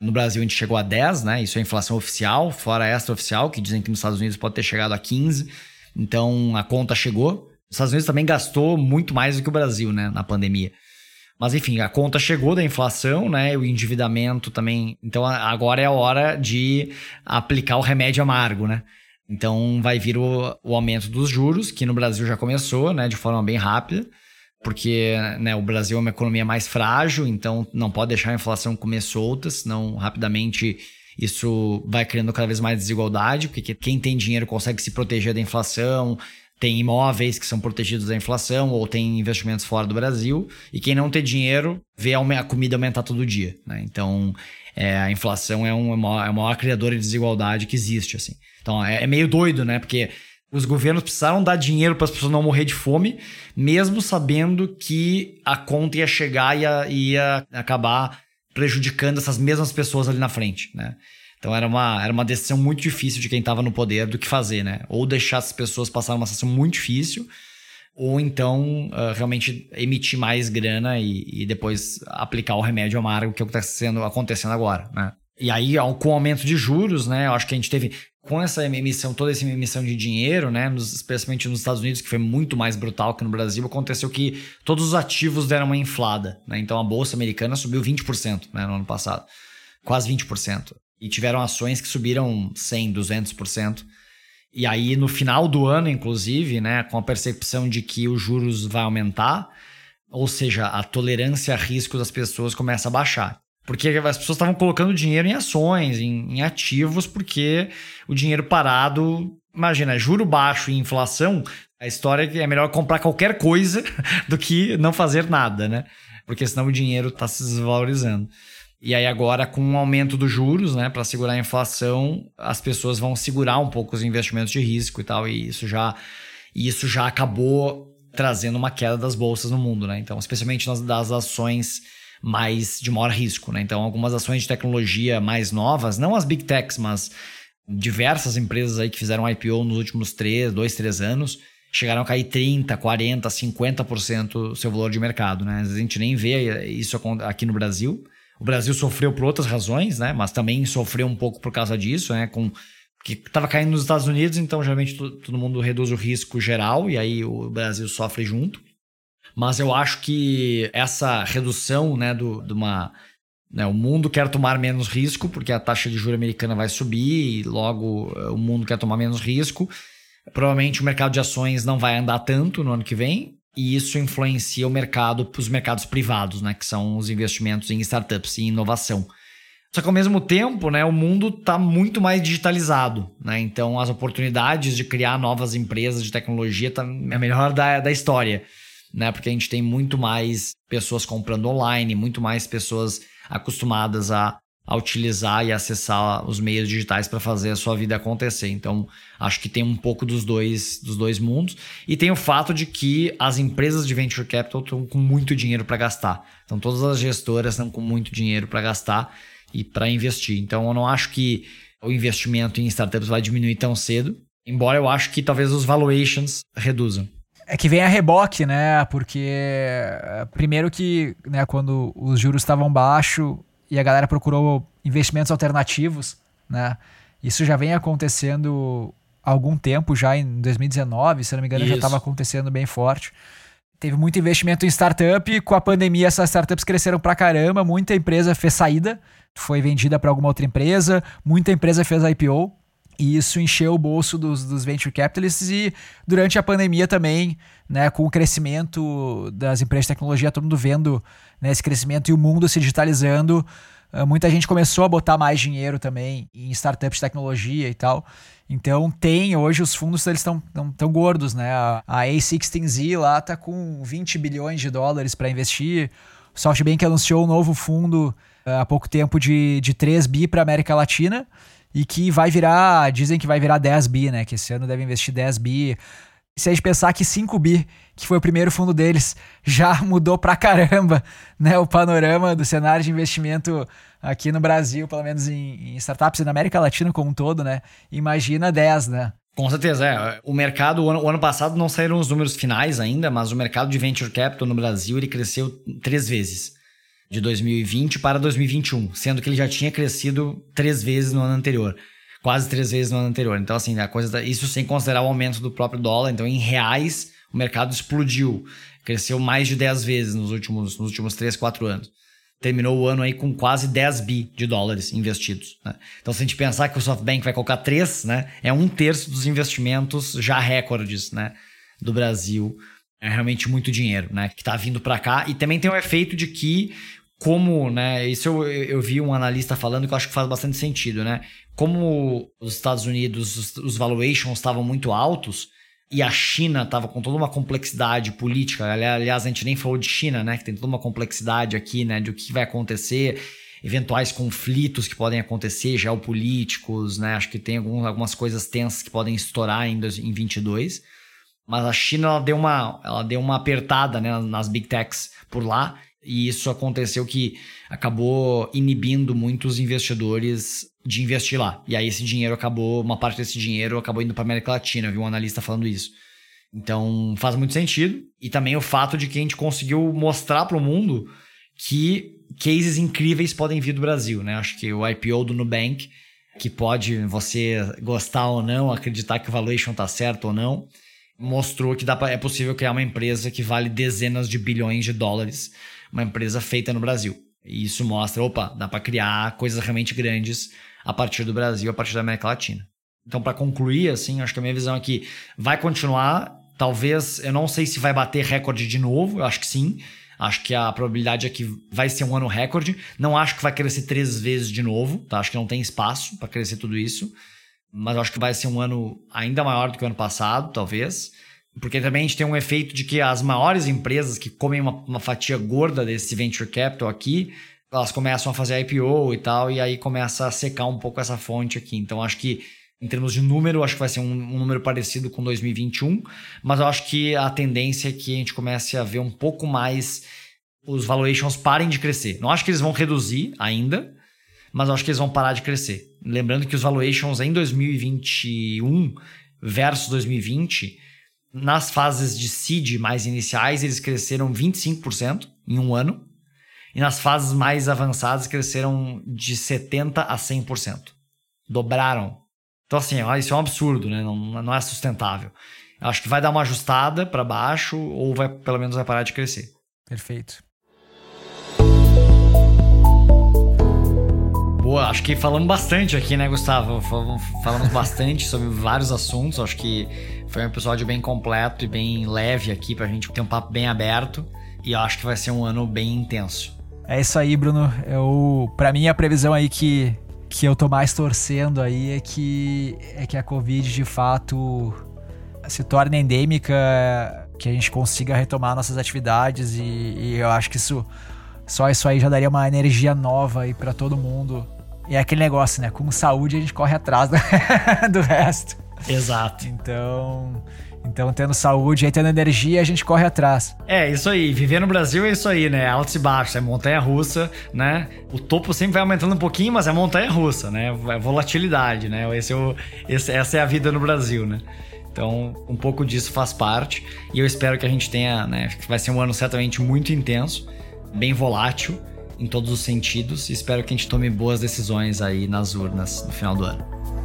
No Brasil a gente chegou a 10, né? Isso é inflação oficial, fora extraoficial, que dizem que nos Estados Unidos pode ter chegado a 15. Então a conta chegou. Os Estados Unidos também gastou muito mais do que o Brasil, né, na pandemia. Mas enfim, a conta chegou da inflação, né? O endividamento também. Então agora é a hora de aplicar o remédio amargo, né? Então vai vir o, o aumento dos juros, que no Brasil já começou, né? De forma bem rápida, porque né, o Brasil é uma economia mais frágil, então não pode deixar a inflação comer solta, senão rapidamente isso vai criando cada vez mais desigualdade, porque quem tem dinheiro consegue se proteger da inflação, tem imóveis que são protegidos da inflação ou tem investimentos fora do Brasil. E quem não tem dinheiro vê a comida aumentar todo dia. Né? Então, é, a inflação é, um, é, uma, é maior criadora de desigualdade que existe. assim. Então, é, é meio doido, né? Porque os governos precisaram dar dinheiro para as pessoas não morrer de fome, mesmo sabendo que a conta ia chegar e ia, ia acabar prejudicando essas mesmas pessoas ali na frente, né? Então era uma, era uma decisão muito difícil de quem estava no poder do que fazer, né? Ou deixar as pessoas passarem uma situação muito difícil, ou então uh, realmente emitir mais grana e, e, depois aplicar o remédio amargo, que é o que está acontecendo agora, né? E aí, com o aumento de juros, né? Eu acho que a gente teve, com essa emissão, toda essa emissão de dinheiro, né? Nos, especialmente nos Estados Unidos, que foi muito mais brutal que no Brasil, aconteceu que todos os ativos deram uma inflada, né? Então a Bolsa Americana subiu 20% né, no ano passado. Quase 20%. E tiveram ações que subiram 100, 200%. E aí, no final do ano, inclusive, né, com a percepção de que os juros vai aumentar, ou seja, a tolerância a risco das pessoas começa a baixar. Porque as pessoas estavam colocando dinheiro em ações, em, em ativos, porque o dinheiro parado, imagina, juro baixo e inflação, a história é que é melhor comprar qualquer coisa do que não fazer nada, né? Porque senão o dinheiro está se desvalorizando. E aí agora com o aumento dos juros, né, para segurar a inflação, as pessoas vão segurar um pouco os investimentos de risco e tal, e isso já isso já acabou trazendo uma queda das bolsas no mundo, né? Então, especialmente nas das ações mais de maior risco, né? Então, algumas ações de tecnologia mais novas, não as big techs, mas diversas empresas aí que fizeram IPO nos últimos 3, 2, 3 anos, chegaram a cair 30, 40, 50% seu valor de mercado, né? A gente nem vê isso aqui no Brasil. O Brasil sofreu por outras razões, né? Mas também sofreu um pouco por causa disso, né? Com que estava caindo nos Estados Unidos, então geralmente todo mundo reduz o risco geral e aí o Brasil sofre junto. Mas eu acho que essa redução, né, do, de uma né, o mundo quer tomar menos risco porque a taxa de juros americana vai subir e logo eh, o mundo quer tomar menos risco. Provavelmente o mercado de ações não vai andar tanto no ano que vem, e isso influencia o mercado, os mercados privados, né, que são os investimentos em startups e inovação. Só que ao mesmo tempo, né, o mundo está muito mais digitalizado, né? Então as oportunidades de criar novas empresas de tecnologia tá é a melhor da, da história, né? Porque a gente tem muito mais pessoas comprando online, muito mais pessoas acostumadas a, a utilizar e acessar os meios digitais para fazer a sua vida acontecer. Então, acho que tem um pouco dos dois, dos dois mundos. E tem o fato de que as empresas de venture capital estão com muito dinheiro para gastar. Então, todas as gestoras estão com muito dinheiro para gastar e para investir. Então eu não acho que o investimento em startups vai diminuir tão cedo, embora eu acho que talvez os valuations reduzam. É que vem a reboque, né? Porque eh, primeiro que, né, quando os juros estavam baixos e a galera procurou investimentos alternativos, né? Isso já vem acontecendo há algum tempo, já em 2019, se não me engano, Isso. já estava acontecendo bem forte. Teve muito investimento em startup, com a pandemia essas startups cresceram pra caramba, muita empresa fez saída, foi vendida para alguma outra empresa, muita empresa fez IPO, e isso encheu o bolso dos, dos venture capitalists e durante a pandemia também, né, com o crescimento das empresas de tecnologia, todo mundo vendo né, esse crescimento e o mundo se digitalizando, ah, muita gente começou a botar mais dinheiro também em startups de tecnologia e tal. Então tem, hoje os fundos eles estão tão, tão gordos, né? A, a A16Z lá tá com 20 bilhões de dólares para investir. O SoftBank anunciou um novo fundo uh, há pouco tempo de, de 3 bi para América Latina e que vai virar, dizem que vai virar 10 bi, né? Que esse ano deve investir 10 bi se a gente pensar que 5 bi, que foi o primeiro fundo deles, já mudou pra caramba né, o panorama do cenário de investimento aqui no Brasil, pelo menos em, em startups e na América Latina como um todo, né? Imagina 10, né? Com certeza, é. O mercado, o ano, o ano, passado não saíram os números finais ainda, mas o mercado de venture capital no Brasil ele cresceu três vezes. De 2020 para 2021, sendo que ele já tinha crescido três vezes no ano anterior quase três vezes no ano anterior. Então, assim, a coisa isso sem considerar o aumento do próprio dólar. Então, em reais, o mercado explodiu. Cresceu mais de 10 vezes nos últimos, nos últimos 3, 4 anos. Terminou o ano aí com quase 10 bi de dólares investidos. Né? Então, se a gente pensar que o SoftBank vai colocar 3, né, é um terço dos investimentos já recordes né, do Brasil. É realmente muito dinheiro né, que está vindo para cá. E também tem o efeito de que como, né, isso eu, eu vi um analista falando que eu acho que faz bastante sentido, né? Como os Estados Unidos, os, os valuations estavam muito altos e a China estava com toda uma complexidade política, aliás, a gente nem falou de China, né, que tem toda uma complexidade aqui, né, de o que vai acontecer, eventuais conflitos que podem acontecer, geopolíticos, né, acho que tem algum, algumas coisas tensas que podem estourar em, em 22, mas a China ela deu uma, ela deu uma apertada, né, nas big techs por lá, e isso aconteceu que acabou inibindo muitos investidores de investir lá. E aí esse dinheiro acabou, uma parte desse dinheiro acabou indo para América Latina, eu vi um analista falando isso. Então faz muito sentido. E também o fato de que a gente conseguiu mostrar para o mundo que cases incríveis podem vir do Brasil, né? Acho que o IPO do Nubank, que pode você gostar ou não, acreditar que o valuation tá certo ou não, mostrou que dá pra, é possível criar uma empresa que vale dezenas de bilhões de dólares uma empresa feita no Brasil. E isso mostra, opa, dá para criar coisas realmente grandes a partir do Brasil, a partir da América Latina. Então, para concluir, assim, acho que a minha visão é que vai continuar. Talvez, eu não sei se vai bater recorde de novo, eu acho que sim. Acho que a probabilidade é que vai ser um ano recorde. Não acho que vai crescer três vezes de novo, tá? Acho que não tem espaço para crescer tudo isso. Mas acho que vai ser um ano ainda maior do que o ano passado, talvez. Porque também a gente tem um efeito de que as maiores empresas que comem uma, uma fatia gorda desse venture capital aqui, elas começam a fazer IPO e tal, e aí começa a secar um pouco essa fonte aqui. Então acho que em termos de número, acho que vai ser um, um, número parecido com 2021, mas eu acho que a tendência é que a gente comece a ver um pouco mais os valuations parem de crescer. Não acho que eles vão reduzir ainda, mas eu acho que eles vão parar de crescer. Lembrando que os valuations em 2021 versus 2020 nas fases de seed mais iniciais, eles cresceram 25% em um ano. E nas fases mais avançadas, cresceram de 70% a 100%. Dobraram. Então, assim, isso é um absurdo, né? Não, não é sustentável. Acho que vai dar uma ajustada para baixo ou vai pelo menos vai parar de crescer. Perfeito. Boa, acho que falamos bastante aqui, né, Gustavo? Falamos bastante sobre vários assuntos. Acho que foi um episódio bem completo e bem leve aqui pra gente ter um papo bem aberto. E eu acho que vai ser um ano bem intenso. É isso aí, Bruno. Eu, para mim, a previsão aí que, que eu tô mais torcendo aí é que, é que a Covid de fato se torne endêmica, que a gente consiga retomar nossas atividades e, e eu acho que isso só isso aí já daria uma energia nova aí para todo mundo. E é aquele negócio, né? Com saúde a gente corre atrás do, do resto. Exato. Então, então, tendo saúde e tendo energia, a gente corre atrás. É, isso aí. Viver no Brasil é isso aí, né? Altos e baixos, é montanha russa, né? O topo sempre vai aumentando um pouquinho, mas é montanha russa, né? É volatilidade, né? Esse é o, esse, essa é a vida no Brasil, né? Então, um pouco disso faz parte. E eu espero que a gente tenha, né? Vai ser um ano certamente muito intenso, bem volátil em todos os sentidos. E espero que a gente tome boas decisões aí nas urnas no final do ano.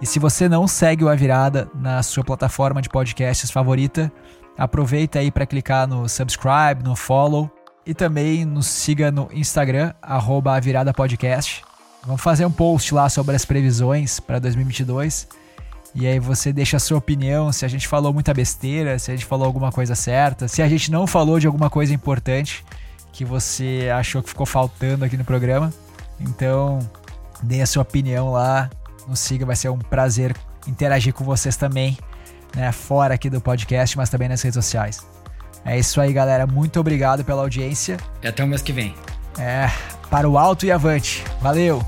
E se você não segue o A Virada na sua plataforma de podcasts favorita, aproveita aí para clicar no subscribe, no follow e também nos siga no Instagram, arroba A Virada Podcast. Vamos fazer um post lá sobre as previsões para 2022. E aí você deixa a sua opinião, se a gente falou muita besteira, se a gente falou alguma coisa certa, se a gente não falou de alguma coisa importante que você achou que ficou faltando aqui no programa. Então, dê a sua opinião lá, nos siga, vai ser um prazer interagir com vocês também, né, fora aqui do podcast, mas também nas redes sociais. É isso aí, galera. Muito obrigado pela audiência. E até o mês que vem. É, para o alto e avante. Valeu!